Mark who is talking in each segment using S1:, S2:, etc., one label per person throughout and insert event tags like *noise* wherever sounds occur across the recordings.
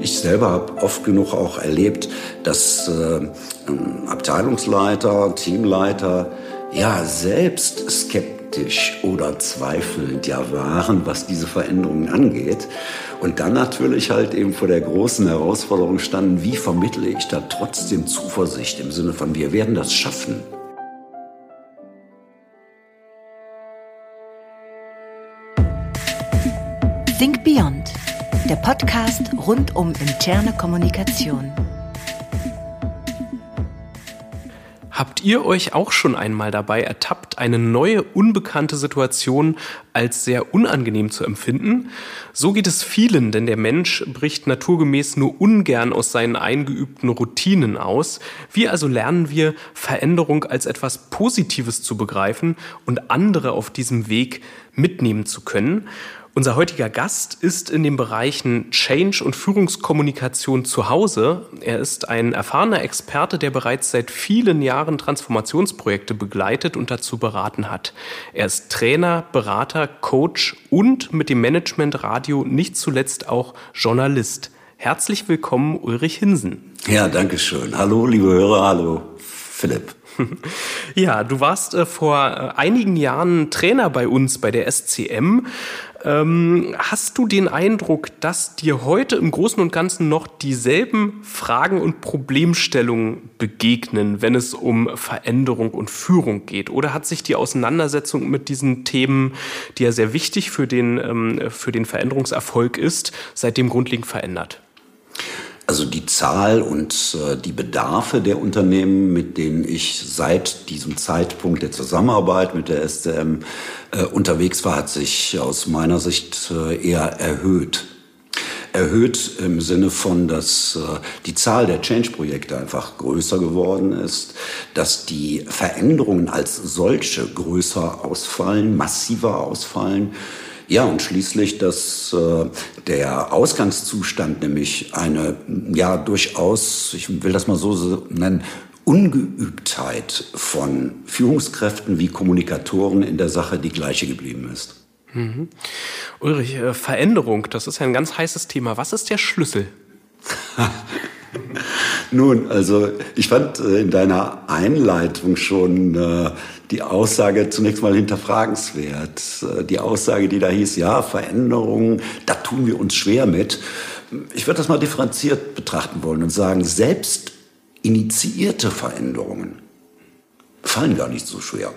S1: Ich selber habe oft genug auch erlebt, dass äh, Abteilungsleiter, Teamleiter ja selbst skeptisch oder zweifelnd ja waren, was diese Veränderungen angeht. Und dann natürlich halt eben vor der großen Herausforderung standen, wie vermittle ich da trotzdem Zuversicht im Sinne von, wir werden das schaffen.
S2: Think Beyond, der Podcast rund um interne Kommunikation.
S3: Habt ihr euch auch schon einmal dabei ertappt, eine neue, unbekannte Situation als sehr unangenehm zu empfinden? So geht es vielen, denn der Mensch bricht naturgemäß nur ungern aus seinen eingeübten Routinen aus. Wie also lernen wir, Veränderung als etwas Positives zu begreifen und andere auf diesem Weg mitnehmen zu können? Unser heutiger Gast ist in den Bereichen Change und Führungskommunikation zu Hause. Er ist ein erfahrener Experte, der bereits seit vielen Jahren Transformationsprojekte begleitet und dazu beraten hat. Er ist Trainer, Berater, Coach und mit dem Management Radio nicht zuletzt auch Journalist. Herzlich willkommen, Ulrich Hinsen.
S1: Ja, danke schön. Hallo, liebe Hörer, hallo, Philipp. *laughs*
S3: Ja, du warst äh, vor äh, einigen Jahren Trainer bei uns bei der SCM. Ähm, hast du den Eindruck, dass dir heute im Großen und Ganzen noch dieselben Fragen und Problemstellungen begegnen, wenn es um Veränderung und Führung geht? Oder hat sich die Auseinandersetzung mit diesen Themen, die ja sehr wichtig für den, ähm, für den Veränderungserfolg ist, seitdem grundlegend verändert?
S1: Also die Zahl und äh, die Bedarfe der Unternehmen, mit denen ich seit diesem Zeitpunkt der Zusammenarbeit mit der SCM äh, unterwegs war, hat sich aus meiner Sicht äh, eher erhöht. Erhöht im Sinne von, dass die Zahl der Change-Projekte einfach größer geworden ist, dass die Veränderungen als solche größer ausfallen, massiver ausfallen ja, und schließlich, dass äh, der Ausgangszustand, nämlich eine ja durchaus, ich will das mal so nennen, Ungeübtheit von Führungskräften wie Kommunikatoren in der Sache die gleiche geblieben ist.
S3: Mhm. Ulrich, äh, Veränderung, das ist ja ein ganz heißes Thema. Was ist der Schlüssel? *laughs*
S1: Nun, also ich fand äh, in deiner Einleitung schon äh, die Aussage zunächst mal hinterfragenswert. Äh, die Aussage, die da hieß, ja, Veränderungen, da tun wir uns schwer mit. Ich würde das mal differenziert betrachten wollen und sagen, selbst initiierte Veränderungen fallen gar nicht so schwer.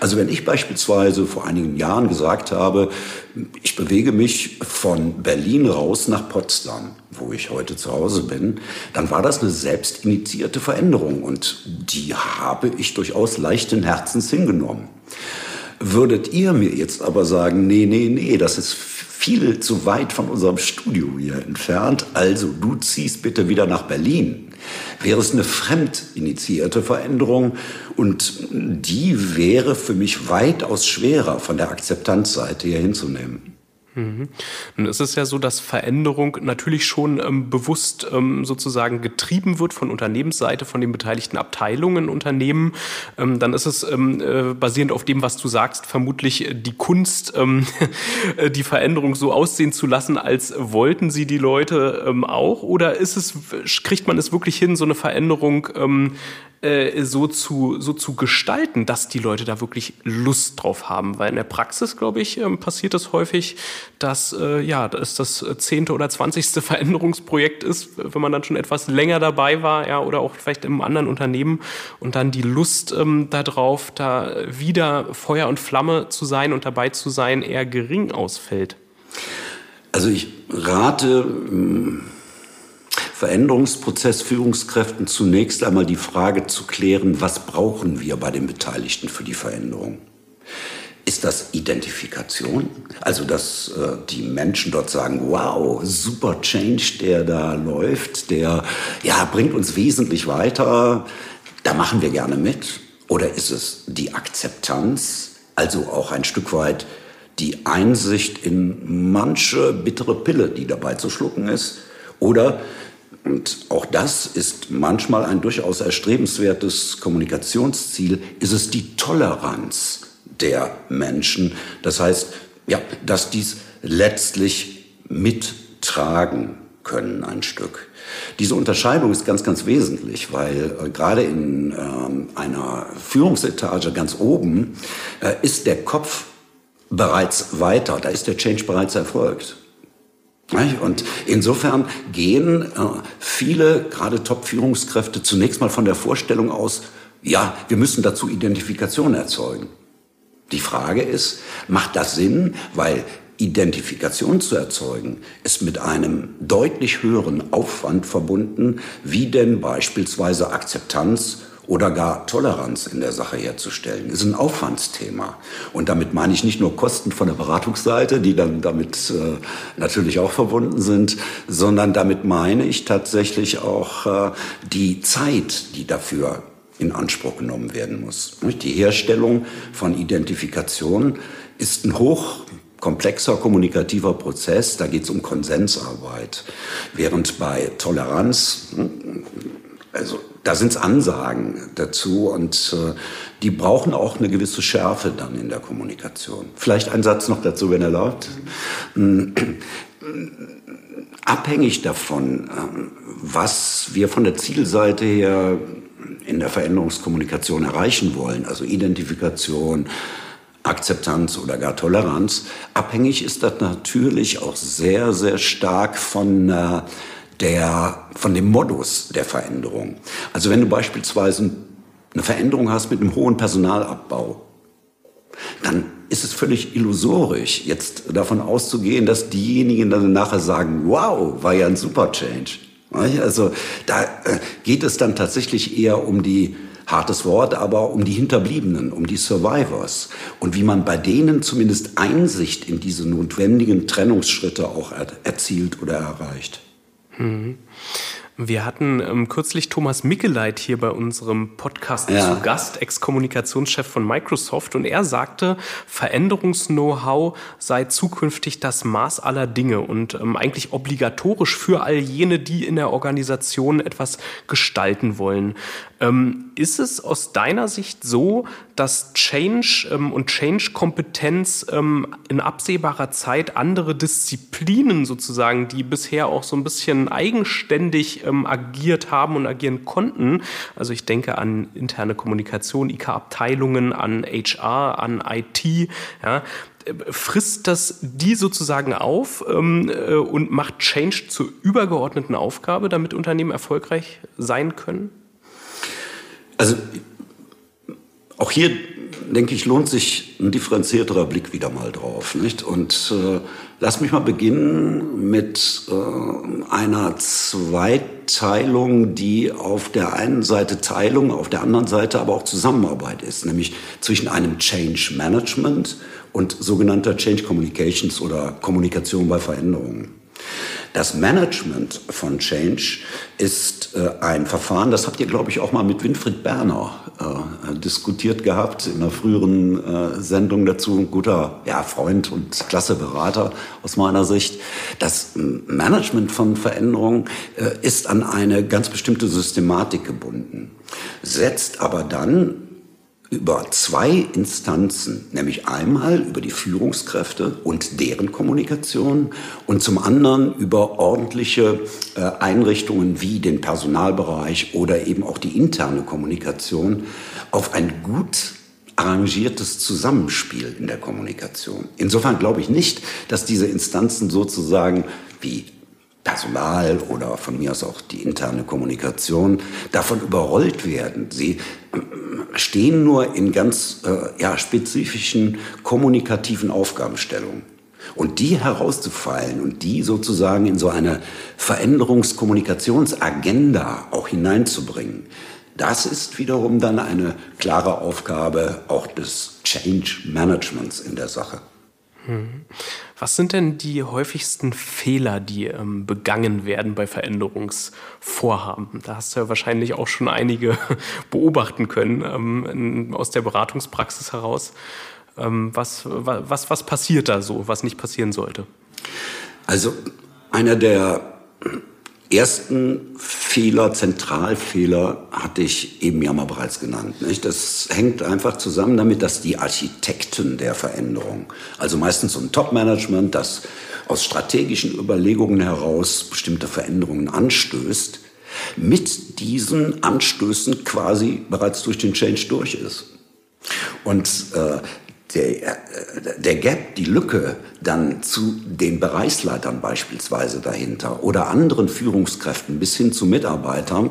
S1: Also wenn ich beispielsweise vor einigen Jahren gesagt habe, ich bewege mich von Berlin raus nach Potsdam, wo ich heute zu Hause bin, dann war das eine selbstinitiierte Veränderung und die habe ich durchaus leichten Herzens hingenommen. Würdet ihr mir jetzt aber sagen, nee, nee, nee, das ist viel zu weit von unserem Studio hier entfernt, also du ziehst bitte wieder nach Berlin, wäre es eine fremdinitiierte Veränderung und die wäre für mich weitaus schwerer von der Akzeptanzseite her hinzunehmen.
S3: Mhm. Nun ist es ja so, dass Veränderung natürlich schon ähm, bewusst ähm, sozusagen getrieben wird von Unternehmensseite, von den beteiligten Abteilungen Unternehmen. Ähm, dann ist es ähm, äh, basierend auf dem, was du sagst, vermutlich die Kunst, ähm, *laughs* die Veränderung so aussehen zu lassen, als wollten sie die Leute ähm, auch. Oder ist es, kriegt man es wirklich hin, so eine Veränderung äh, so, zu, so zu gestalten, dass die Leute da wirklich Lust drauf haben. Weil in der Praxis, glaube ich, passiert das häufig, dass äh, ja, dass das zehnte oder zwanzigste Veränderungsprojekt ist, wenn man dann schon etwas länger dabei war, ja, oder auch vielleicht im anderen Unternehmen und dann die Lust ähm, darauf, da wieder Feuer und Flamme zu sein und dabei zu sein, eher gering ausfällt.
S1: Also ich rate ähm, Veränderungsprozess Führungskräften zunächst einmal die Frage zu klären, was brauchen wir bei den Beteiligten für die Veränderung? Ist das Identifikation? Also, dass äh, die Menschen dort sagen, wow, super Change, der da läuft, der ja, bringt uns wesentlich weiter, da machen wir gerne mit. Oder ist es die Akzeptanz, also auch ein Stück weit die Einsicht in manche bittere Pille, die dabei zu schlucken ist? Oder und auch das ist manchmal ein durchaus erstrebenswertes Kommunikationsziel, ist es die Toleranz der Menschen. Das heißt, ja, dass dies letztlich mittragen können ein Stück. Diese Unterscheidung ist ganz, ganz wesentlich, weil äh, gerade in äh, einer Führungsetage ganz oben äh, ist der Kopf bereits weiter, da ist der Change bereits erfolgt. Und insofern gehen äh, viele, gerade Top-Führungskräfte, zunächst mal von der Vorstellung aus, ja, wir müssen dazu Identifikation erzeugen. Die Frage ist, macht das Sinn? Weil Identifikation zu erzeugen, ist mit einem deutlich höheren Aufwand verbunden, wie denn beispielsweise Akzeptanz oder gar Toleranz in der Sache herzustellen, ist ein Aufwandsthema. Und damit meine ich nicht nur Kosten von der Beratungsseite, die dann damit äh, natürlich auch verbunden sind, sondern damit meine ich tatsächlich auch äh, die Zeit, die dafür in Anspruch genommen werden muss. Die Herstellung von Identifikation ist ein hoch komplexer kommunikativer Prozess, da geht es um Konsensarbeit. Während bei Toleranz, hm, also da sind es Ansagen dazu und äh, die brauchen auch eine gewisse Schärfe dann in der Kommunikation. Vielleicht ein Satz noch dazu, wenn erlaubt. Mhm. Abhängig davon, ähm, was wir von der Zielseite her in der Veränderungskommunikation erreichen wollen, also Identifikation, Akzeptanz oder gar Toleranz, abhängig ist das natürlich auch sehr, sehr stark von äh, der, von dem Modus der Veränderung. Also wenn du beispielsweise eine Veränderung hast mit einem hohen Personalabbau, dann ist es völlig illusorisch, jetzt davon auszugehen, dass diejenigen dann nachher sagen, wow, war ja ein super Change. Also da äh, geht es dann tatsächlich eher um die hartes Wort, aber um die Hinterbliebenen, um die Survivors und wie man bei denen zumindest Einsicht in diese notwendigen Trennungsschritte auch erzielt oder erreicht.
S3: Mhm. Wir hatten ähm, kürzlich Thomas Mickeleit hier bei unserem Podcast ja. zu Gast, Ex-Kommunikationschef von Microsoft, und er sagte, Veränderungs-Know-how sei zukünftig das Maß aller Dinge und ähm, eigentlich obligatorisch für all jene, die in der Organisation etwas gestalten wollen. Ähm, ist es aus deiner Sicht so, dass Change ähm, und Change-Kompetenz ähm, in absehbarer Zeit andere Disziplinen sozusagen, die bisher auch so ein bisschen eigenständig agiert haben und agieren konnten, also ich denke an interne Kommunikation, IK-Abteilungen, an HR, an IT, ja, frisst das die sozusagen auf ähm, äh, und macht Change zur übergeordneten Aufgabe, damit Unternehmen erfolgreich sein können?
S1: Also auch hier denke ich, lohnt sich ein differenzierterer Blick wieder mal drauf. Nicht? Und äh, lass mich mal beginnen mit äh, einer Zweiteilung, die auf der einen Seite Teilung, auf der anderen Seite aber auch Zusammenarbeit ist, nämlich zwischen einem Change Management und sogenannter Change Communications oder Kommunikation bei Veränderungen. Das Management von Change ist äh, ein Verfahren, das habt ihr, glaube ich, auch mal mit Winfried Berner äh, diskutiert gehabt in einer früheren äh, Sendung dazu. Ein guter ja, Freund und klasse Berater aus meiner Sicht. Das Management von Veränderungen äh, ist an eine ganz bestimmte Systematik gebunden, setzt aber dann über zwei Instanzen, nämlich einmal über die Führungskräfte und deren Kommunikation und zum anderen über ordentliche äh, Einrichtungen wie den Personalbereich oder eben auch die interne Kommunikation auf ein gut arrangiertes Zusammenspiel in der Kommunikation. Insofern glaube ich nicht, dass diese Instanzen sozusagen wie Personal oder von mir aus auch die interne Kommunikation davon überrollt werden. Sie äh, stehen nur in ganz äh, ja, spezifischen kommunikativen Aufgabenstellungen. Und die herauszufallen und die sozusagen in so eine Veränderungskommunikationsagenda auch hineinzubringen, das ist wiederum dann eine klare Aufgabe auch des Change Managements in der Sache.
S3: Was sind denn die häufigsten Fehler, die ähm, begangen werden bei Veränderungsvorhaben? Da hast du ja wahrscheinlich auch schon einige *laughs* beobachten können ähm, in, aus der Beratungspraxis heraus. Ähm, was, was, was passiert da so, was nicht passieren sollte?
S1: Also einer der ersten Fehler, Zentralfehler, hatte ich eben ja mal bereits genannt. Nicht? Das hängt einfach zusammen damit, dass die Architekten der Veränderung, also meistens so ein Top-Management, das aus strategischen Überlegungen heraus bestimmte Veränderungen anstößt, mit diesen Anstößen quasi bereits durch den Change durch ist. Und äh, der, äh, der Gap, die Lücke dann zu den Bereichsleitern beispielsweise dahinter oder anderen Führungskräften bis hin zu Mitarbeitern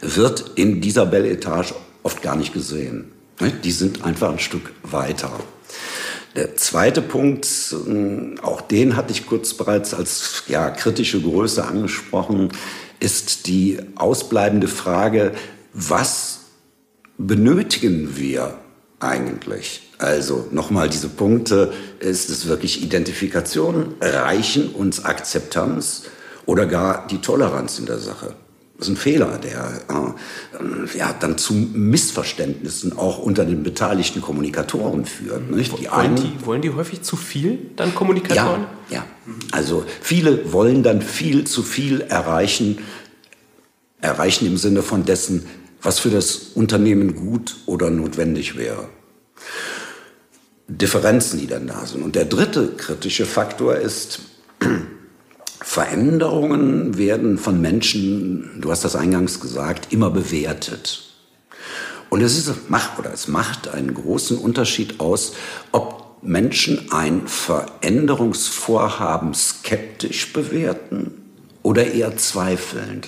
S1: wird in dieser Belle Etage oft gar nicht gesehen. Ne? Die sind einfach ein Stück weiter. Der zweite Punkt, auch den hatte ich kurz bereits als ja, kritische Größe angesprochen, ist die ausbleibende Frage, was benötigen wir eigentlich? Also nochmal diese Punkte, ist es wirklich Identifikation, Reichen uns Akzeptanz oder gar die Toleranz in der Sache? Das ist ein Fehler, der äh, ja, dann zu Missverständnissen auch unter den beteiligten Kommunikatoren führt. Nicht?
S3: Die wollen, die, wollen die häufig zu viel, dann Kommunikatoren?
S1: Ja, ja. Also viele wollen dann viel zu viel erreichen, erreichen im Sinne von dessen, was für das Unternehmen gut oder notwendig wäre. Differenzen, die dann da sind. Und der dritte kritische Faktor ist, *clears throat* Veränderungen werden von Menschen, du hast das eingangs gesagt, immer bewertet. Und es ist, macht, oder es macht einen großen Unterschied aus, ob Menschen ein Veränderungsvorhaben skeptisch bewerten oder eher zweifelnd.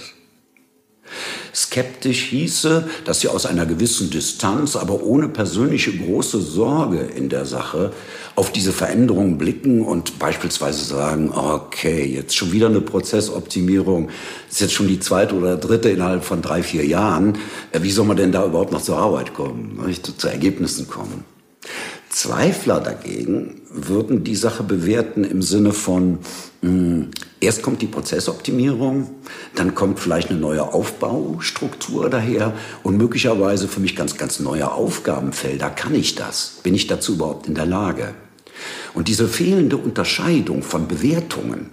S1: Skeptisch hieße, dass sie aus einer gewissen Distanz, aber ohne persönliche große Sorge in der Sache auf diese Veränderungen blicken und beispielsweise sagen, okay, jetzt schon wieder eine Prozessoptimierung, ist jetzt schon die zweite oder dritte innerhalb von drei, vier Jahren. Äh, wie soll man denn da überhaupt noch zur Arbeit kommen, zu Ergebnissen kommen? Zweifler dagegen würden die Sache bewerten im Sinne von, mh, hm, erst kommt die Prozessoptimierung, dann kommt vielleicht eine neue Aufbaustruktur daher und möglicherweise für mich ganz, ganz neue Aufgabenfelder. Kann ich das? Bin ich dazu überhaupt in der Lage? Und diese fehlende Unterscheidung von Bewertungen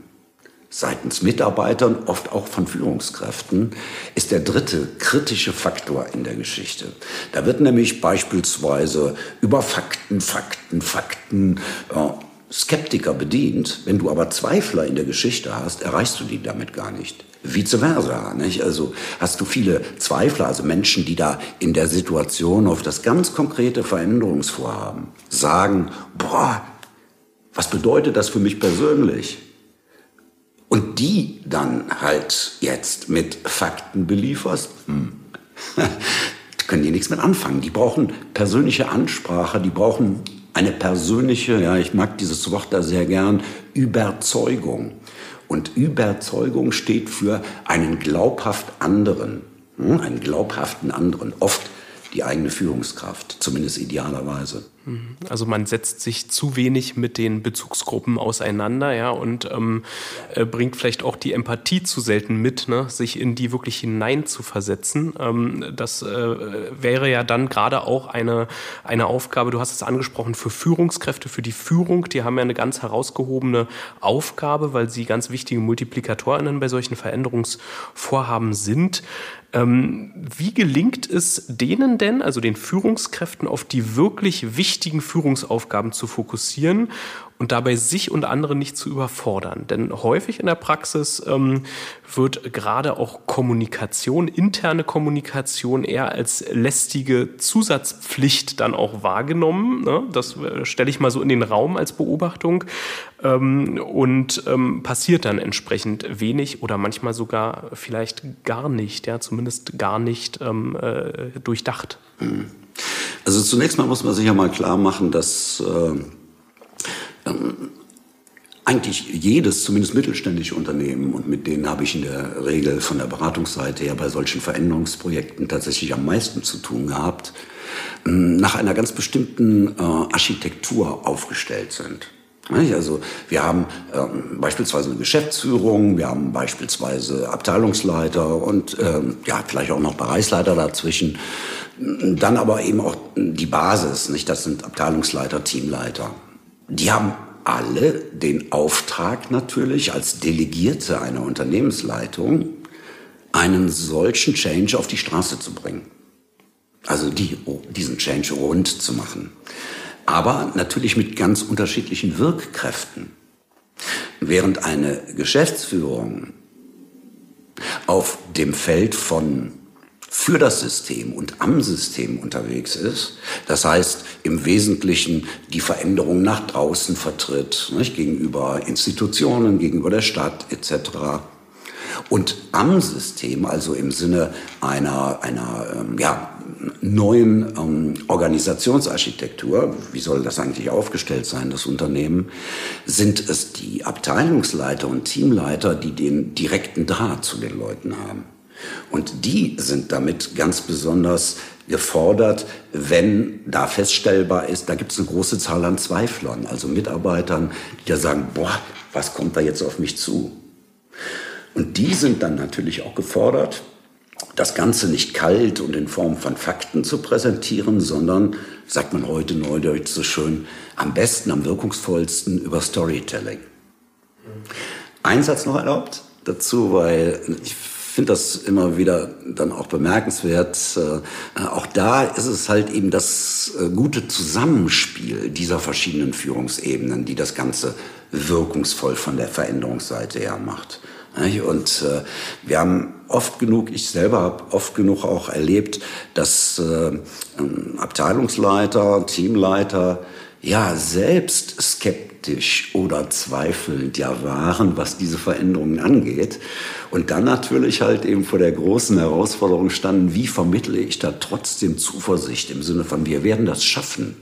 S1: seitens Mitarbeitern, oft auch von Führungskräften, ist der dritte kritische Faktor in der Geschichte. Da wird nämlich beispielsweise über Fakten, Fakten, Fakten äh, Skeptiker bedient. Wenn du aber Zweifler in der Geschichte hast, erreichst du die damit gar nicht. Vice versa. Nicht? Also hast du viele Zweifler, also Menschen, die da in der Situation auf das ganz konkrete Veränderungsvorhaben sagen, boah, was bedeutet das für mich persönlich? und die dann halt jetzt mit Fakten belieferst, hm, *laughs* können die nichts mit anfangen. Die brauchen persönliche Ansprache, die brauchen eine persönliche, ja, ich mag dieses Wort da sehr gern, Überzeugung. Und Überzeugung steht für einen glaubhaft anderen, hm, einen glaubhaften anderen. Oft die eigene Führungskraft, zumindest idealerweise.
S3: Mhm. Also man setzt sich zu wenig mit den Bezugsgruppen auseinander, ja, und ähm, äh, bringt vielleicht auch die Empathie zu selten mit, ne, sich in die wirklich hinein zu versetzen. Ähm, das äh, wäre ja dann gerade auch eine, eine Aufgabe, du hast es angesprochen, für Führungskräfte, für die Führung, die haben ja eine ganz herausgehobene Aufgabe, weil sie ganz wichtige MultiplikatorInnen bei solchen Veränderungsvorhaben sind. Ähm, wie gelingt es denen denn, also den Führungskräften, auf die wirklich wichtigen Führungsaufgaben zu fokussieren und dabei sich und andere nicht zu überfordern. Denn häufig in der Praxis ähm, wird gerade auch Kommunikation, interne Kommunikation eher als lästige Zusatzpflicht dann auch wahrgenommen. Ne? Das äh, stelle ich mal so in den Raum als Beobachtung ähm, und ähm, passiert dann entsprechend wenig oder manchmal sogar vielleicht gar nicht, ja, zumindest gar nicht ähm, äh, durchdacht.
S1: Also zunächst mal muss man sich ja mal klar machen, dass äh, ähm, eigentlich jedes, zumindest mittelständische Unternehmen, und mit denen habe ich in der Regel von der Beratungsseite her bei solchen Veränderungsprojekten tatsächlich am meisten zu tun gehabt, nach einer ganz bestimmten äh, Architektur aufgestellt sind. Also wir haben ähm, beispielsweise eine Geschäftsführung, wir haben beispielsweise Abteilungsleiter und ähm, ja vielleicht auch noch Bereichsleiter dazwischen. Dann aber eben auch die Basis, nicht? Das sind Abteilungsleiter, Teamleiter. Die haben alle den Auftrag natürlich als Delegierte einer Unternehmensleitung, einen solchen Change auf die Straße zu bringen. Also die, diesen Change rund zu machen. Aber natürlich mit ganz unterschiedlichen Wirkkräften. Während eine Geschäftsführung auf dem Feld von für das System und am System unterwegs ist. Das heißt, im Wesentlichen die Veränderung nach draußen vertritt, nicht, gegenüber Institutionen, gegenüber der Stadt etc. Und am System, also im Sinne einer, einer ähm, ja, neuen ähm, Organisationsarchitektur, wie soll das eigentlich aufgestellt sein, das Unternehmen, sind es die Abteilungsleiter und Teamleiter, die den direkten Draht zu den Leuten haben. Und die sind damit ganz besonders gefordert, wenn da feststellbar ist, da gibt es eine große Zahl an Zweiflern, also Mitarbeitern, die da sagen, boah, was kommt da jetzt auf mich zu? Und die sind dann natürlich auch gefordert, das Ganze nicht kalt und in Form von Fakten zu präsentieren, sondern, sagt man heute neudeutsch so schön, am besten, am wirkungsvollsten über Storytelling. Ein Satz noch erlaubt dazu, weil ich finde das immer wieder dann auch bemerkenswert. Äh, auch da ist es halt eben das äh, gute Zusammenspiel dieser verschiedenen Führungsebenen, die das Ganze wirkungsvoll von der Veränderungsseite her macht. Und äh, wir haben oft genug, ich selber habe oft genug auch erlebt, dass Abteilungsleiter, Teamleiter ja selbst skeptisch oder zweifelnd ja waren, was diese Veränderungen angeht. Und dann natürlich halt eben vor der großen Herausforderung standen, wie vermittle ich da trotzdem Zuversicht im Sinne von, wir werden das schaffen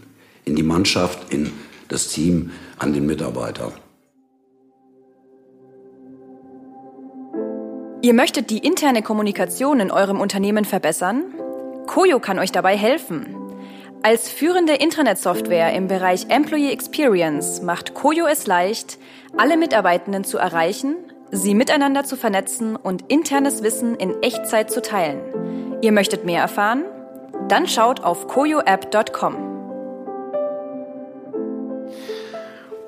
S1: in die Mannschaft, in das Team, an den Mitarbeiter.
S4: Ihr möchtet die interne Kommunikation in eurem Unternehmen verbessern? Koyo kann euch dabei helfen. Als führende Internetsoftware im Bereich Employee Experience macht Koyo es leicht, alle Mitarbeitenden zu erreichen, sie miteinander zu vernetzen und internes Wissen in Echtzeit zu teilen. Ihr möchtet mehr erfahren? Dann schaut auf koyoapp.com.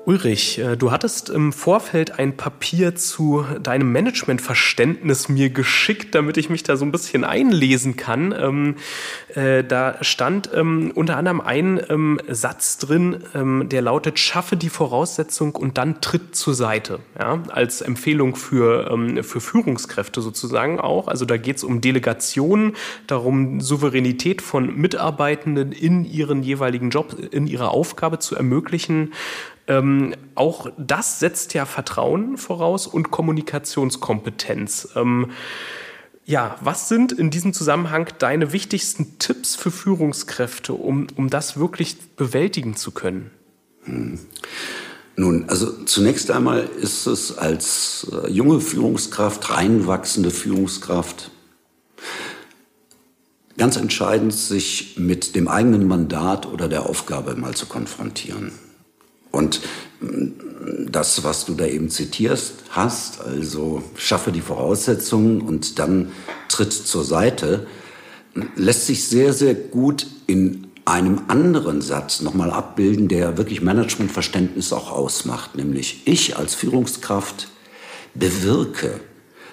S3: Ulrich, äh, du hattest im Vorfeld ein Papier zu deinem Managementverständnis mir geschickt, damit ich mich da so ein bisschen einlesen kann. Ähm, äh, da stand ähm, unter anderem ein ähm, Satz drin, ähm, der lautet, schaffe die Voraussetzung und dann tritt zur Seite. Ja, als Empfehlung für, ähm, für Führungskräfte sozusagen auch. Also da geht es um Delegation, darum Souveränität von Mitarbeitenden in ihren jeweiligen Job, in ihrer Aufgabe zu ermöglichen. Ähm, auch das setzt ja Vertrauen voraus und Kommunikationskompetenz. Ähm, ja, was sind in diesem Zusammenhang deine wichtigsten Tipps für Führungskräfte, um, um das wirklich bewältigen zu können? Hm.
S1: Nun, also zunächst einmal ist es als äh, junge Führungskraft, reinwachsende Führungskraft, ganz entscheidend, sich mit dem eigenen Mandat oder der Aufgabe mal zu konfrontieren. Und mm, das, was du da eben zitierst, hast, also schaffe die Voraussetzungen und dann tritt zur Seite, lässt sich sehr, sehr gut in einem anderen Satz nochmal abbilden, der wirklich Managementverständnis auch ausmacht, nämlich ich als Führungskraft bewirke,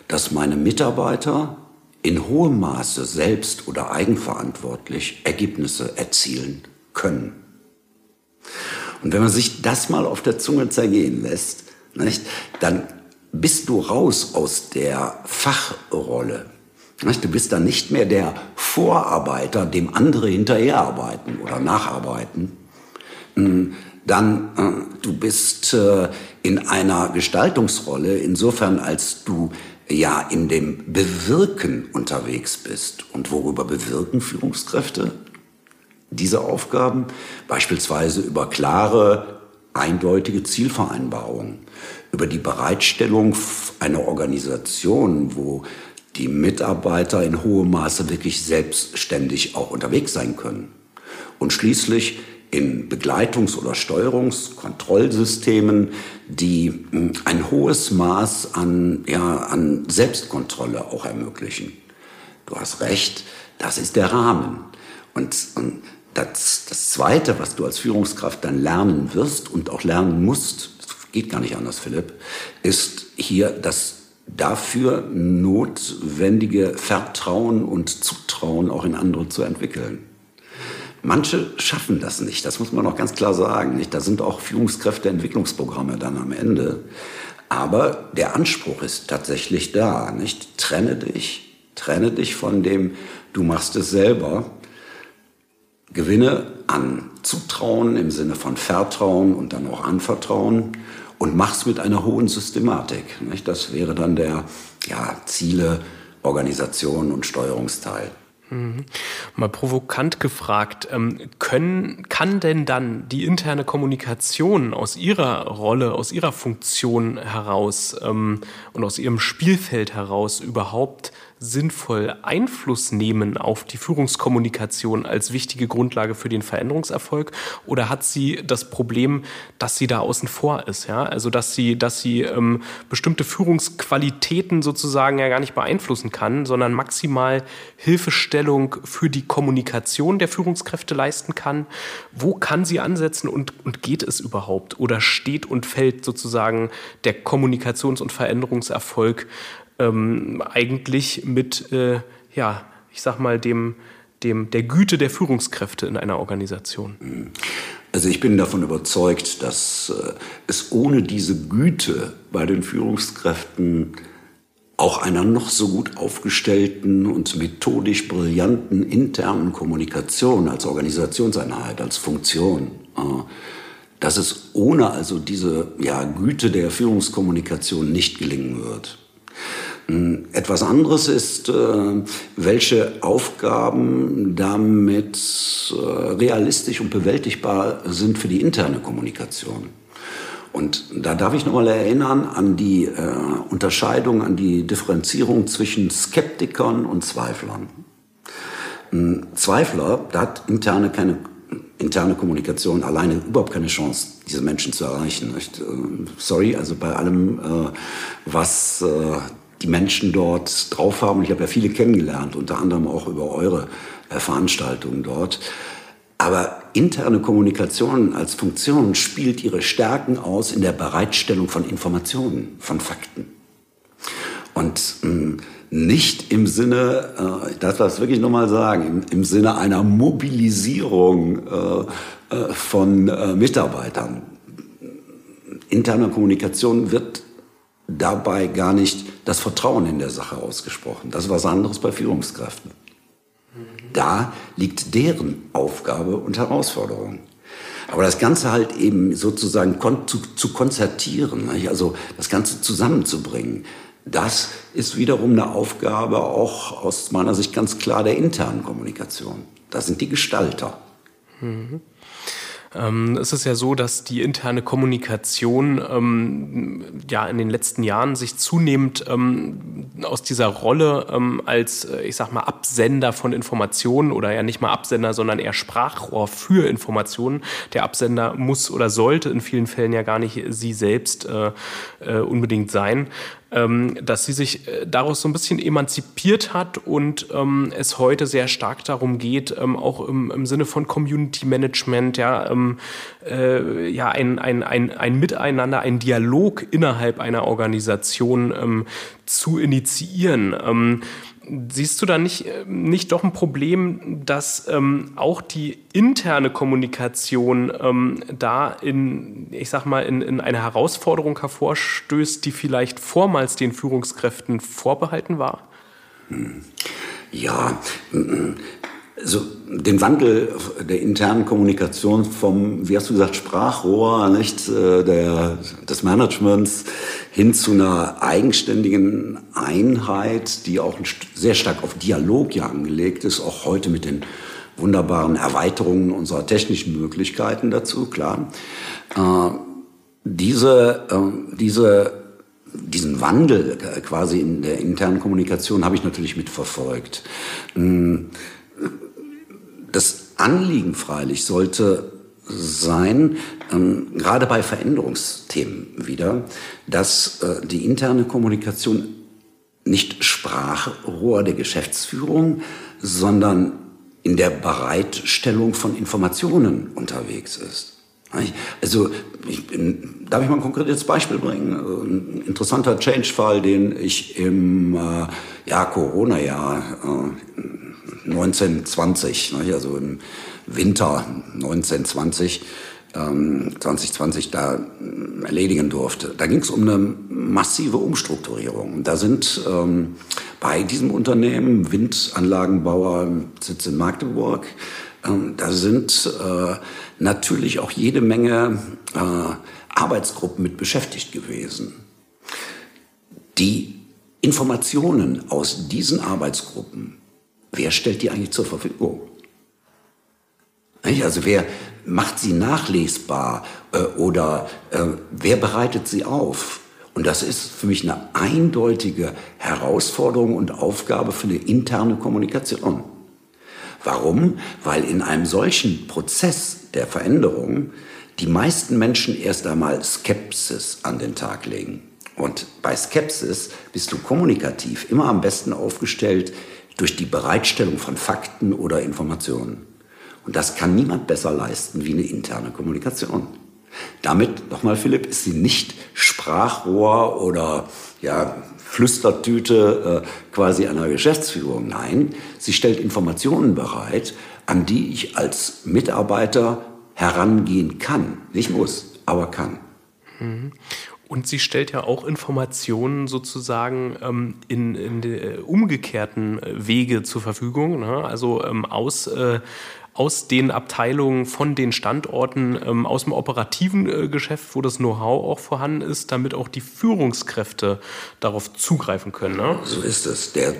S1: dass meine Mitarbeiter in hohem Maße selbst oder eigenverantwortlich Ergebnisse erzielen können. Und wenn man sich das mal auf der Zunge zergehen lässt, nicht, dann bist du raus aus der Fachrolle. Du bist dann nicht mehr der Vorarbeiter, dem andere hinterherarbeiten oder nacharbeiten. Hm, dann äh, du bist äh, in einer Gestaltungsrolle, insofern als du ja in dem Bewirken unterwegs bist. Und worüber bewirken Führungskräfte? Diese Aufgaben, beispielsweise über klare eindeutige Zielvereinbarungen, über die Bereitstellung einer Organisation, wo die Mitarbeiter in hohem Maße wirklich selbstständig auch unterwegs sein können. Und schließlich in Begleitungs- oder Steuerungskontrollsystemen, die hm, ein hohes Maß an, ja, an Selbstkontrolle auch ermöglichen. Du hast recht, das ist der Rahmen. Und, und das, das Zweite, was du als Führungskraft dann lernen wirst und auch lernen musst, geht gar nicht anders, Philipp, ist hier das dafür notwendige Vertrauen und Zutrauen auch in andere zu entwickeln. Manche schaffen das nicht, das muss man auch ganz klar sagen. Nicht? Da sind auch Führungskräfte Entwicklungsprogramme dann am Ende. Aber der Anspruch ist tatsächlich da. Nicht? Trenne dich, trenne dich von dem, du machst es selber. Gewinne an Zutrauen im Sinne von Vertrauen und dann auch Anvertrauen und mach's mit einer hohen Systematik. Nicht? Das wäre dann der ja, Ziele, Organisation und Steuerungsteil.
S3: Mhm. Mal provokant gefragt, ähm, können, kann denn dann die interne Kommunikation aus ihrer Rolle, aus ihrer Funktion heraus ähm, und aus ihrem Spielfeld heraus überhaupt sinnvoll Einfluss nehmen auf die Führungskommunikation als wichtige Grundlage für den Veränderungserfolg? Oder hat sie das Problem, dass sie da außen vor ist? Ja? Also, dass sie, dass sie ähm, bestimmte Führungsqualitäten sozusagen ja gar nicht beeinflussen kann, sondern maximal Hilfestellung für die Kommunikation der Führungskräfte leisten kann? Wo kann sie ansetzen und, und geht es überhaupt? Oder steht und fällt sozusagen der Kommunikations- und Veränderungserfolg ähm, eigentlich mit, äh, ja, ich sag mal, dem, dem, der Güte der Führungskräfte in einer Organisation?
S1: Also ich bin davon überzeugt, dass äh, es ohne diese Güte bei den Führungskräften auch einer noch so gut aufgestellten und methodisch brillanten internen Kommunikation als Organisationseinheit, als Funktion, äh, dass es ohne also diese ja, Güte der Führungskommunikation nicht gelingen wird. Hm, etwas anderes ist, äh, welche Aufgaben damit äh, realistisch und bewältigbar sind für die interne Kommunikation. Und da darf ich nochmal erinnern an die äh, Unterscheidung, an die Differenzierung zwischen Skeptikern und Zweiflern. Ein Zweifler, da hat interne keine interne Kommunikation alleine überhaupt keine Chance, diese Menschen zu erreichen. Nicht? Sorry, also bei allem, was die Menschen dort drauf haben. Ich habe ja viele kennengelernt, unter anderem auch über eure äh, Veranstaltungen dort. Aber interne Kommunikation als Funktion spielt ihre Stärken aus in der Bereitstellung von Informationen, von Fakten. Und hm, nicht im Sinne, äh, das was wirklich nochmal sagen, im, Sinne einer Mobilisierung äh, äh, von Mitarbeitern. Interne Kommunikation wird dabei gar nicht das Vertrauen in der Sache ausgesprochen. Das ist was anderes bei Führungskräften. Da liegt deren Aufgabe und Herausforderung. Aber das Ganze halt eben sozusagen kon zu, zu konzertieren, also das Ganze zusammenzubringen, das ist wiederum eine Aufgabe auch aus meiner Sicht ganz klar der internen Kommunikation. Das sind die Gestalter.
S3: Mhm. Ähm, es ist ja so, dass die interne Kommunikation ähm, ja in den letzten Jahren sich zunehmend ähm, aus dieser Rolle ähm, als, äh, ich sag mal, Absender von Informationen oder ja nicht mal Absender, sondern eher Sprachrohr für Informationen. Der Absender muss oder sollte in vielen Fällen ja gar nicht sie selbst äh, äh, unbedingt sein, ähm, dass sie sich äh, daraus so ein bisschen emanzipiert hat und ähm, es heute sehr stark darum geht, ähm, auch im, im Sinne von Community Management, ja, ähm, äh, ja ein, ein, ein, ein Miteinander, ein Dialog innerhalb einer Organisation ähm, zu initiieren. Siehst du da nicht, äh, nicht doch ein Problem, dass ähm, auch die interne Kommunikation ähm, da in, ich sag mal, in, in eine Herausforderung hervorstößt, die vielleicht vormals den Führungskräften vorbehalten war?
S1: Ja, also den Wandel der internen Kommunikation vom, wie hast du gesagt, Sprachrohr, nicht, äh, der, des Managements hin zu einer eigenständigen Einheit, die auch sehr stark auf Dialog ja angelegt ist, auch heute mit den wunderbaren Erweiterungen unserer technischen Möglichkeiten dazu, klar. Äh, diese, äh, diese, diesen Wandel äh, quasi in der internen Kommunikation habe ich natürlich mitverfolgt. Hm, das Anliegen freilich sollte sein, ähm, gerade bei Veränderungsthemen wieder, dass äh, die interne Kommunikation nicht Sprachrohr der Geschäftsführung, sondern in der Bereitstellung von Informationen unterwegs ist. Also, ich darf ich mal ein konkretes Beispiel bringen? Ein interessanter Change-Fall, den ich im äh, ja, Corona-Jahr äh, 1920, also im Winter 1920, 2020 ähm, da äh, erledigen durfte. Da ging es um eine massive Umstrukturierung. Da sind ähm, bei diesem Unternehmen, Windanlagenbauer, Sitz in Magdeburg, da sind äh, natürlich auch jede Menge äh, Arbeitsgruppen mit beschäftigt gewesen. Die Informationen aus diesen Arbeitsgruppen, wer stellt die eigentlich zur Verfügung? Also wer macht sie nachlesbar äh, oder wer bereitet sie auf? Und das ist für mich eine eindeutige Herausforderung und Aufgabe für eine interne Kommunikation. Warum? Weil in einem solchen Prozess der Veränderung die meisten Menschen erst einmal Skepsis an den Tag legen. Und bei Skepsis bist du kommunikativ immer am besten aufgestellt durch die Bereitstellung von Fakten oder Informationen. Und das kann niemand besser leisten wie eine interne Kommunikation. Damit, nochmal Philipp, ist sie nicht Sprachrohr oder ja, Flüstertüte äh, quasi einer Geschäftsführung. Nein, sie stellt Informationen bereit, an die ich als Mitarbeiter herangehen kann. Nicht muss, aber kann.
S3: Mhm. Und sie stellt ja auch Informationen sozusagen ähm, in, in die umgekehrten Wege zur Verfügung. Ne? Also ähm, aus äh, aus den Abteilungen, von den Standorten, ähm, aus dem operativen äh, Geschäft, wo das Know-how auch vorhanden ist, damit auch die Führungskräfte darauf zugreifen können. Ne?
S1: So ist es. Der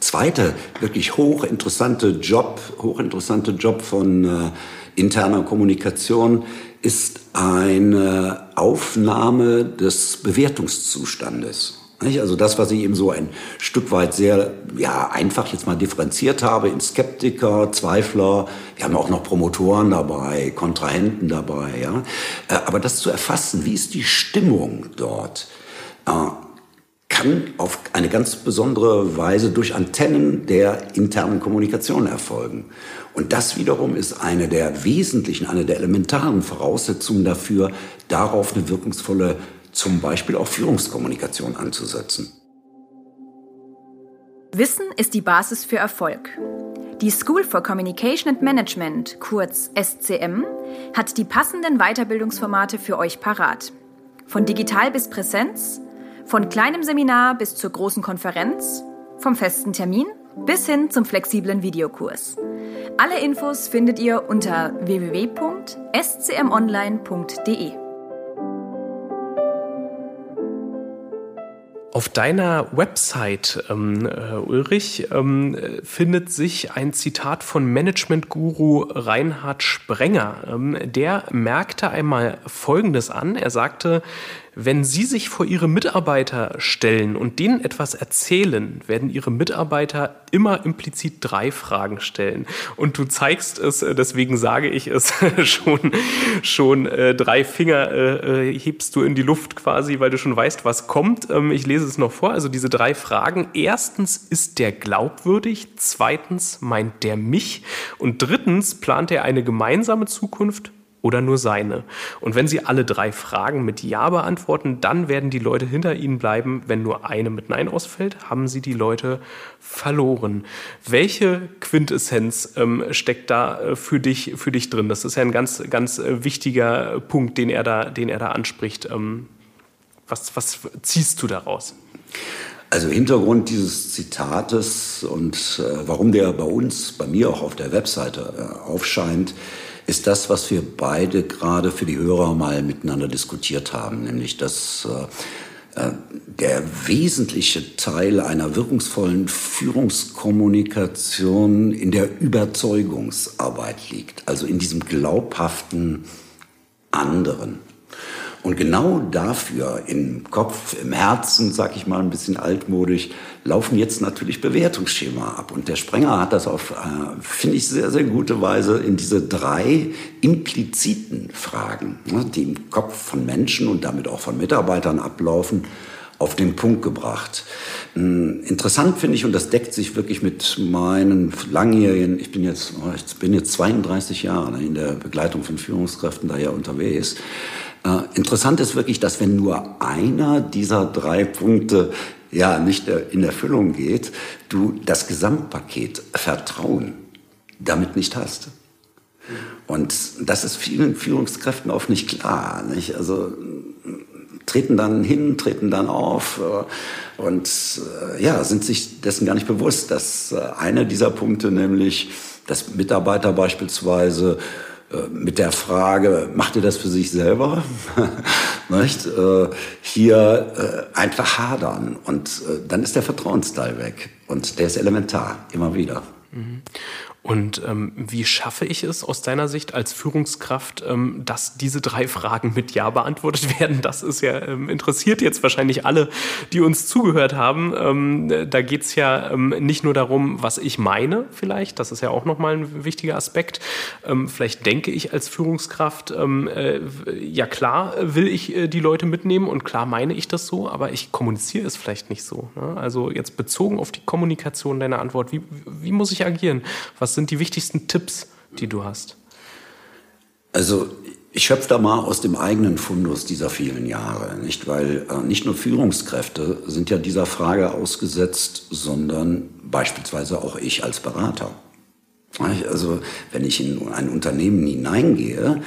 S1: zweite wirklich hochinteressante Job, hochinteressante Job von äh, interner Kommunikation ist eine Aufnahme des Bewertungszustandes. Also das, was ich eben so ein Stück weit sehr ja, einfach jetzt mal differenziert habe in Skeptiker, Zweifler, wir haben auch noch Promotoren dabei, Kontrahenten dabei. Ja? Äh, aber das zu erfassen, wie ist die Stimmung dort, äh, kann auf eine ganz besondere Weise durch Antennen der internen Kommunikation erfolgen. Und das wiederum ist eine der wesentlichen, eine der elementaren Voraussetzungen dafür, darauf eine wirkungsvolle zum Beispiel auch Führungskommunikation anzusetzen.
S4: Wissen ist die Basis für Erfolg. Die School for Communication and Management, kurz SCM, hat die passenden Weiterbildungsformate für euch parat. Von digital bis Präsenz, von kleinem Seminar bis zur großen Konferenz, vom festen Termin bis hin zum flexiblen Videokurs. Alle Infos findet ihr unter www.scmonline.de.
S3: Auf deiner Website, ähm, äh, Ulrich, ähm, findet sich ein Zitat von Management-Guru Reinhard Sprenger. Ähm, der merkte einmal Folgendes an. Er sagte, wenn Sie sich vor Ihre Mitarbeiter stellen und denen etwas erzählen, werden Ihre Mitarbeiter immer implizit drei Fragen stellen. Und du zeigst es, äh, deswegen sage ich es *laughs* schon, schon äh, drei Finger äh, äh, hebst du in die Luft quasi, weil du schon weißt, was kommt. Ähm, ich lese es noch vor. Also diese drei Fragen. Erstens, ist der glaubwürdig? Zweitens, meint der mich? Und drittens, plant er eine gemeinsame Zukunft? Oder nur seine. Und wenn Sie alle drei Fragen mit Ja beantworten, dann werden die Leute hinter Ihnen bleiben. Wenn nur eine mit Nein ausfällt, haben Sie die Leute verloren. Welche Quintessenz ähm, steckt da äh, für dich, für dich drin? Das ist ja ein ganz, ganz äh, wichtiger Punkt, den er da, den er da anspricht. Ähm, was, was ziehst du daraus?
S1: Also Hintergrund dieses Zitates und äh, warum der bei uns, bei mir auch auf der Webseite äh, aufscheint, ist das, was wir beide gerade für die Hörer mal miteinander diskutiert haben, nämlich dass äh, äh, der wesentliche Teil einer wirkungsvollen Führungskommunikation in der Überzeugungsarbeit liegt, also in diesem glaubhaften anderen. Und genau dafür im Kopf, im Herzen, sag ich mal ein bisschen altmodisch, laufen jetzt natürlich Bewertungsschema ab. Und der Sprenger hat das auf, äh, finde ich, sehr, sehr gute Weise in diese drei impliziten Fragen, ne, die im Kopf von Menschen und damit auch von Mitarbeitern ablaufen, auf den Punkt gebracht. Hm, interessant finde ich, und das deckt sich wirklich mit meinen langjährigen, ich bin jetzt, oh, ich bin jetzt 32 Jahre in der Begleitung von Führungskräften daher unterwegs, äh, interessant ist wirklich, dass wenn nur einer dieser drei Punkte ja nicht in Erfüllung geht, du das Gesamtpaket Vertrauen damit nicht hast. Und das ist vielen Führungskräften oft nicht klar. Nicht? Also treten dann hin, treten dann auf äh, und äh, ja, sind sich dessen gar nicht bewusst, dass äh, einer dieser Punkte, nämlich dass Mitarbeiter beispielsweise äh, mit der Frage, macht ihr das für sich selber? *laughs* nicht? Hier einfach hadern und dann ist der Vertrauensteil weg und der ist elementar, immer wieder.
S3: Und ähm, wie schaffe ich es aus deiner Sicht als Führungskraft, ähm, dass diese drei Fragen mit Ja beantwortet *laughs* werden? Das ist ja ähm, interessiert jetzt wahrscheinlich alle, die uns zugehört haben. Ähm, da geht's ja ähm, nicht nur darum, was ich meine, vielleicht. Das ist ja auch nochmal ein wichtiger Aspekt. Ähm, vielleicht denke ich als Führungskraft, äh, ja klar will ich äh, die Leute mitnehmen und klar meine ich das so, aber ich kommuniziere es vielleicht nicht so. Ne? Also jetzt bezogen auf die Kommunikation deiner Antwort, wie, wie muss ich agieren? Was was sind die wichtigsten Tipps, die du hast?
S1: Also ich schöpfe da mal aus dem eigenen Fundus dieser vielen Jahre, nicht? Weil äh, nicht nur Führungskräfte sind ja dieser Frage ausgesetzt, sondern beispielsweise auch ich als Berater. Also wenn ich in ein Unternehmen hineingehe,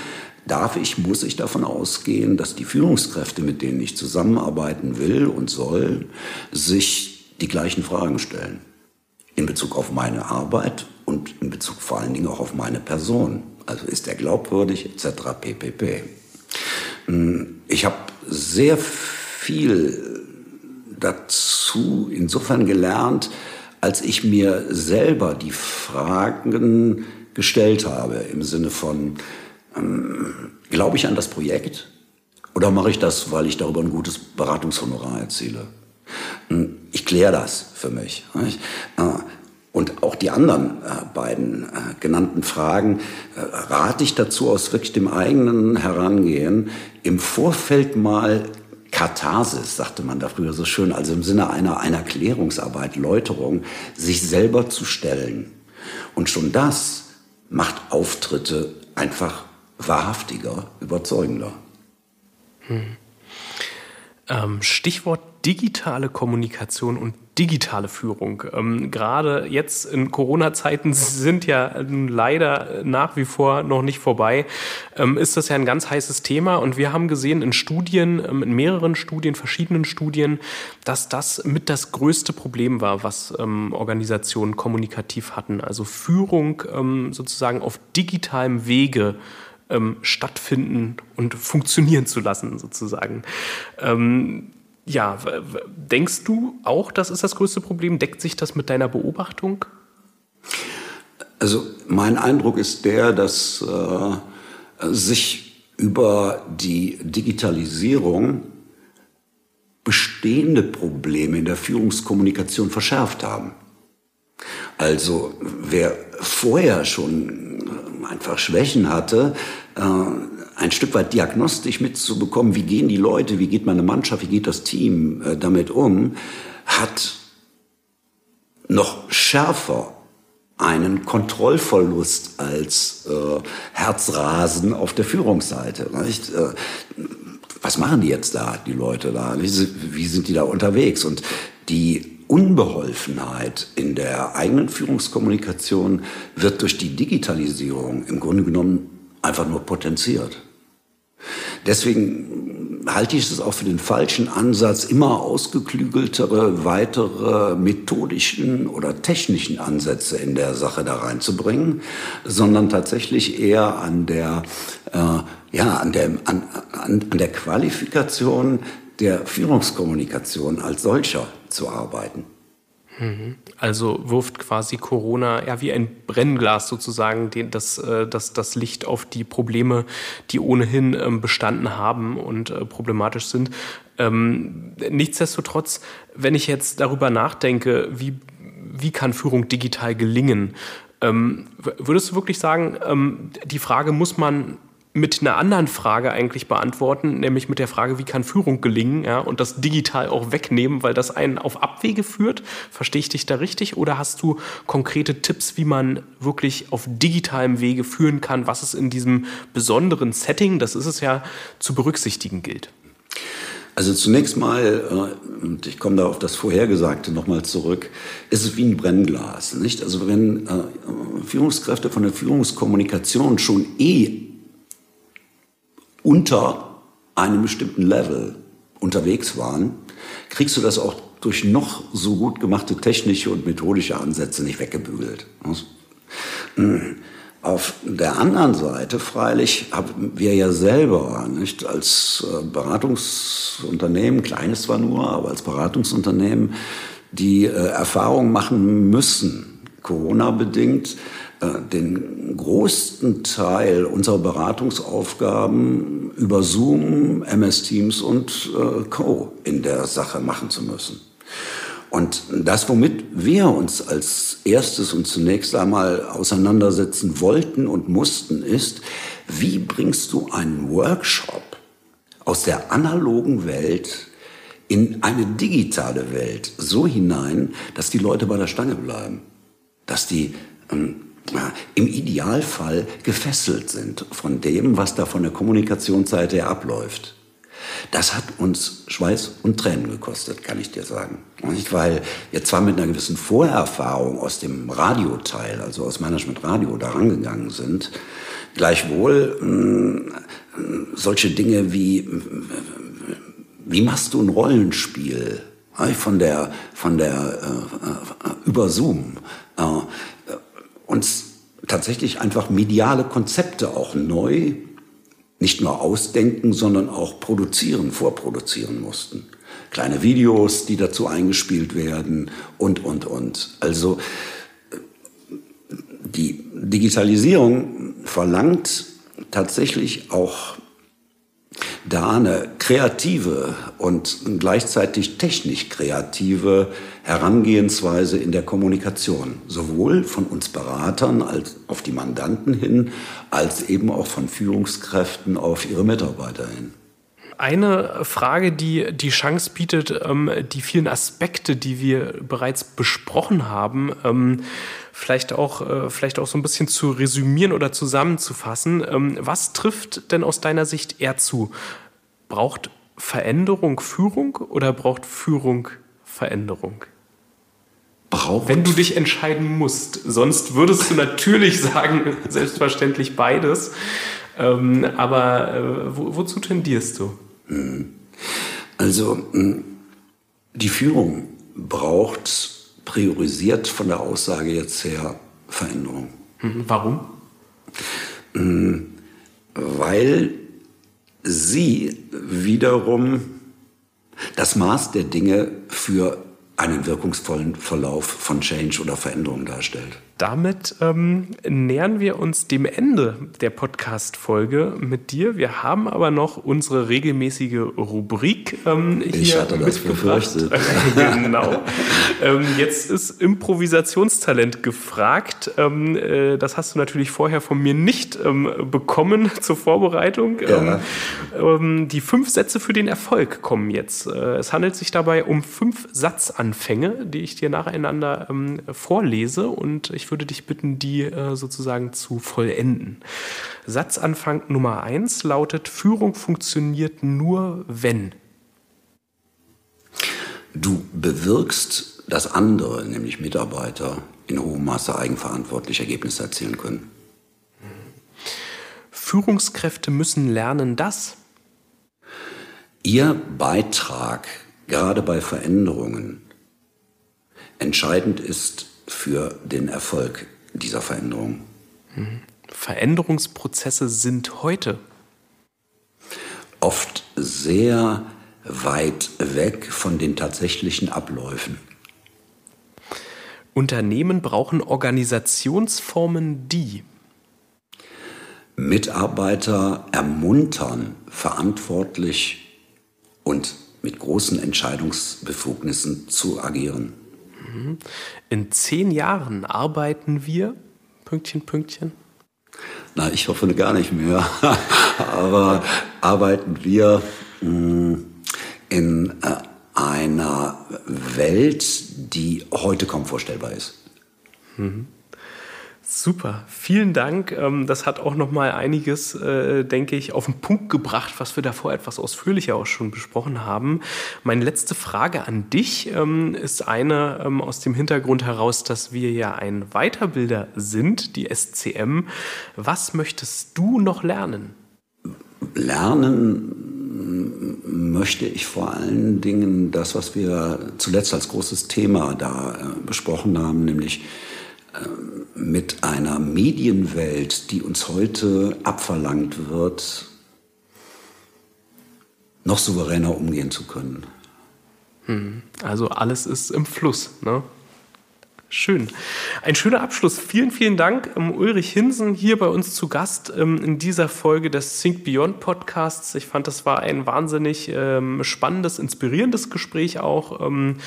S1: darf ich, muss ich davon ausgehen, dass die Führungskräfte, mit denen ich zusammenarbeiten will und soll, sich die gleichen Fragen stellen. In Bezug auf meine Arbeit und in Bezug vor allen Dingen auch auf meine Person. Also ist er glaubwürdig etc. ppp. Hm, ich habe sehr viel dazu insofern gelernt, als ich mir selber die Fragen gestellt habe im Sinne von, ähm, glaube ich an das Projekt oder mache ich das, weil ich darüber ein gutes Beratungshonorar erziele? Hm, ich kläre das für mich. Und auch die anderen äh, beiden äh, genannten Fragen äh, rate ich dazu aus wirklich dem eigenen Herangehen, im Vorfeld mal Katharsis, sagte man da früher so schön, also im Sinne einer, einer Klärungsarbeit, Läuterung, sich selber zu stellen. Und schon das macht Auftritte einfach wahrhaftiger, überzeugender. Hm.
S3: Ähm, Stichwort digitale Kommunikation und digitale Führung. Ähm, gerade jetzt in Corona-Zeiten *laughs* sind ja leider nach wie vor noch nicht vorbei, ähm, ist das ja ein ganz heißes Thema. Und wir haben gesehen in Studien, ähm, in mehreren Studien, verschiedenen Studien, dass das mit das größte Problem war, was ähm, Organisationen kommunikativ hatten. Also Führung ähm, sozusagen auf digitalem Wege ähm, stattfinden und funktionieren zu lassen, sozusagen. Ähm, ja, denkst du auch, das ist das größte Problem? Deckt sich das mit deiner Beobachtung?
S1: Also mein Eindruck ist der, dass äh, sich über die Digitalisierung bestehende Probleme in der Führungskommunikation verschärft haben. Also wer vorher schon einfach Schwächen hatte, äh, ein Stück weit diagnostisch mitzubekommen, wie gehen die Leute, wie geht meine Mannschaft, wie geht das Team äh, damit um, hat noch schärfer einen Kontrollverlust als äh, Herzrasen auf der Führungsseite. Nicht? Äh, was machen die jetzt da, die Leute da? Wie sind die da unterwegs? Und die Unbeholfenheit in der eigenen Führungskommunikation wird durch die Digitalisierung im Grunde genommen einfach nur potenziert. Deswegen halte ich es auch für den falschen Ansatz, immer ausgeklügeltere, weitere methodischen oder technischen Ansätze in der Sache da reinzubringen, sondern tatsächlich eher an der, äh, ja, an der, an, an, an der Qualifikation der Führungskommunikation als solcher zu arbeiten.
S3: Also wirft quasi Corona ja wie ein Brennglas sozusagen das, äh, das, das Licht auf die Probleme, die ohnehin ähm, bestanden haben und äh, problematisch sind. Ähm, nichtsdestotrotz, wenn ich jetzt darüber nachdenke, wie, wie kann Führung digital gelingen, ähm, würdest du wirklich sagen, die Frage muss man mit einer anderen Frage eigentlich beantworten, nämlich mit der Frage, wie kann Führung gelingen, ja, und das digital auch wegnehmen, weil das einen auf Abwege führt. Verstehe ich dich da richtig? Oder hast du konkrete Tipps, wie man wirklich auf digitalem Wege führen kann, was es in diesem besonderen Setting, das ist es ja, zu berücksichtigen gilt?
S1: Also zunächst mal, äh, und ich komme da auf das Vorhergesagte nochmal zurück, ist es wie ein Brennglas. Nicht? Also wenn äh, Führungskräfte von der Führungskommunikation schon eh unter einem bestimmten Level unterwegs waren, kriegst du das auch durch noch so gut gemachte technische und methodische Ansätze nicht weggebügelt. Auf der anderen Seite freilich haben wir ja selber nicht als äh, Beratungsunternehmen, kleines zwar nur, aber als Beratungsunternehmen die äh, Erfahrung machen müssen, Corona bedingt, den größten Teil unserer Beratungsaufgaben über Zoom, MS Teams und äh, Co. in der Sache machen zu müssen. Und das, womit wir uns als erstes und zunächst einmal auseinandersetzen wollten und mussten, ist, wie bringst du einen Workshop aus der analogen Welt in eine digitale Welt so hinein, dass die Leute bei der Stange bleiben, dass die ähm, im Idealfall gefesselt sind von dem, was da von der Kommunikationsseite her abläuft. Das hat uns Schweiß und Tränen gekostet, kann ich dir sagen. Nicht, weil wir zwar mit einer gewissen Vorerfahrung aus dem Radioteil, also aus Management Radio, da rangegangen sind, gleichwohl mh, hm, solche Dinge wie, wie machst du ein Rollenspiel von der, von der äh, äh über Zoom, äh, uns tatsächlich einfach mediale Konzepte auch neu nicht nur ausdenken, sondern auch produzieren, vorproduzieren mussten. Kleine Videos, die dazu eingespielt werden und, und, und. Also die Digitalisierung verlangt tatsächlich auch da eine kreative und gleichzeitig technisch kreative Herangehensweise in der Kommunikation, sowohl von uns Beratern als auf die Mandanten hin, als eben auch von Führungskräften auf ihre Mitarbeiter hin.
S3: Eine Frage, die die Chance bietet, ähm, die vielen Aspekte, die wir bereits besprochen haben, ähm, vielleicht auch, äh, vielleicht auch so ein bisschen zu resümieren oder zusammenzufassen. Ähm, was trifft denn aus deiner Sicht eher zu? Braucht Veränderung Führung oder braucht Führung Veränderung? Braucht Wenn du dich entscheiden musst, sonst würdest du natürlich *laughs* sagen, selbstverständlich beides. Ähm, aber äh, wo, wozu tendierst du?
S1: Also hm, die Führung braucht priorisiert von der Aussage jetzt her Veränderung.
S3: Mhm. Warum?
S1: Hm, weil sie wiederum das Maß der Dinge für einen wirkungsvollen Verlauf von Change oder Veränderung darstellt.
S3: Damit ähm, nähern wir uns dem Ende der Podcast-Folge mit dir. Wir haben aber noch unsere regelmäßige Rubrik ähm, hier ich hatte das befürchtet. *laughs* genau. ähm, jetzt ist Improvisationstalent gefragt. Ähm, äh, das hast du natürlich vorher von mir nicht ähm, bekommen *laughs* zur Vorbereitung. Ja. Ähm, die fünf Sätze für den Erfolg kommen jetzt. Äh, es handelt sich dabei um fünf Satzanfänge, die ich dir nacheinander vorlese und ich ich würde dich bitten, die äh, sozusagen zu vollenden. Satzanfang Nummer eins lautet: Führung funktioniert nur, wenn.
S1: Du bewirkst, dass andere, nämlich Mitarbeiter, in hohem Maße eigenverantwortlich Ergebnisse erzielen können.
S3: Führungskräfte müssen lernen, dass
S1: ihr Beitrag gerade bei Veränderungen entscheidend ist für den Erfolg dieser Veränderung.
S3: Mhm. Veränderungsprozesse sind heute
S1: oft sehr weit weg von den tatsächlichen Abläufen.
S3: Unternehmen brauchen Organisationsformen, die
S1: Mitarbeiter ermuntern, verantwortlich und mit großen Entscheidungsbefugnissen zu agieren.
S3: In zehn Jahren arbeiten wir, Pünktchen, Pünktchen.
S1: Na, ich hoffe gar nicht mehr. *laughs* Aber arbeiten wir hm, in äh, einer Welt, die heute kaum vorstellbar ist.
S3: Mhm. Super, vielen Dank. Ähm, das hat auch noch mal einiges, äh, denke ich, auf den Punkt gebracht, was wir davor etwas ausführlicher auch schon besprochen haben. Meine letzte Frage an dich ähm, ist eine ähm, aus dem Hintergrund heraus, dass wir ja ein Weiterbilder sind, die SCM. Was möchtest du noch lernen?
S1: Lernen möchte ich vor allen Dingen das, was wir zuletzt als großes Thema da äh, besprochen haben, nämlich mit einer Medienwelt, die uns heute abverlangt wird, noch souveräner umgehen zu können.
S3: Hm. Also alles ist im Fluss, ne? Schön. Ein schöner Abschluss. Vielen, vielen Dank. Um, Ulrich Hinsen hier bei uns zu Gast um, in dieser Folge des Think Beyond Podcasts. Ich fand, das war ein wahnsinnig ähm, spannendes, inspirierendes Gespräch auch. Ähm,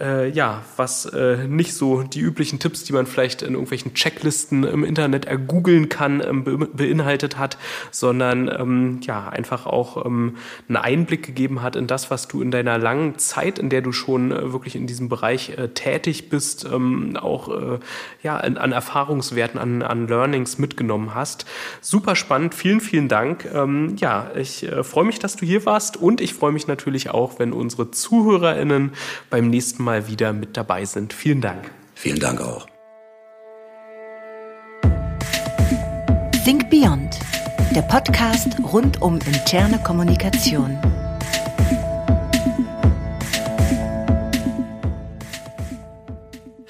S3: äh, ja, was äh, nicht so die üblichen Tipps, die man vielleicht in irgendwelchen Checklisten im Internet ergoogeln kann, ähm, be beinhaltet hat, sondern ähm, ja, einfach auch ähm, einen Einblick gegeben hat in das, was du in deiner langen Zeit, in der du schon äh, wirklich in diesem Bereich tätig bist, ähm, auch äh, ja, an, an, Erfahrungswerten, an, an Learnings mitgenommen hast. Super spannend, vielen, vielen Dank. Ähm, ja, ich äh, freue mich, dass du hier warst und ich freue mich natürlich auch, wenn unsere ZuhörerInnen beim nächsten Mal mal wieder mit dabei sind. Vielen Dank.
S1: Vielen Dank auch.
S2: Think Beyond, der Podcast rund um interne Kommunikation.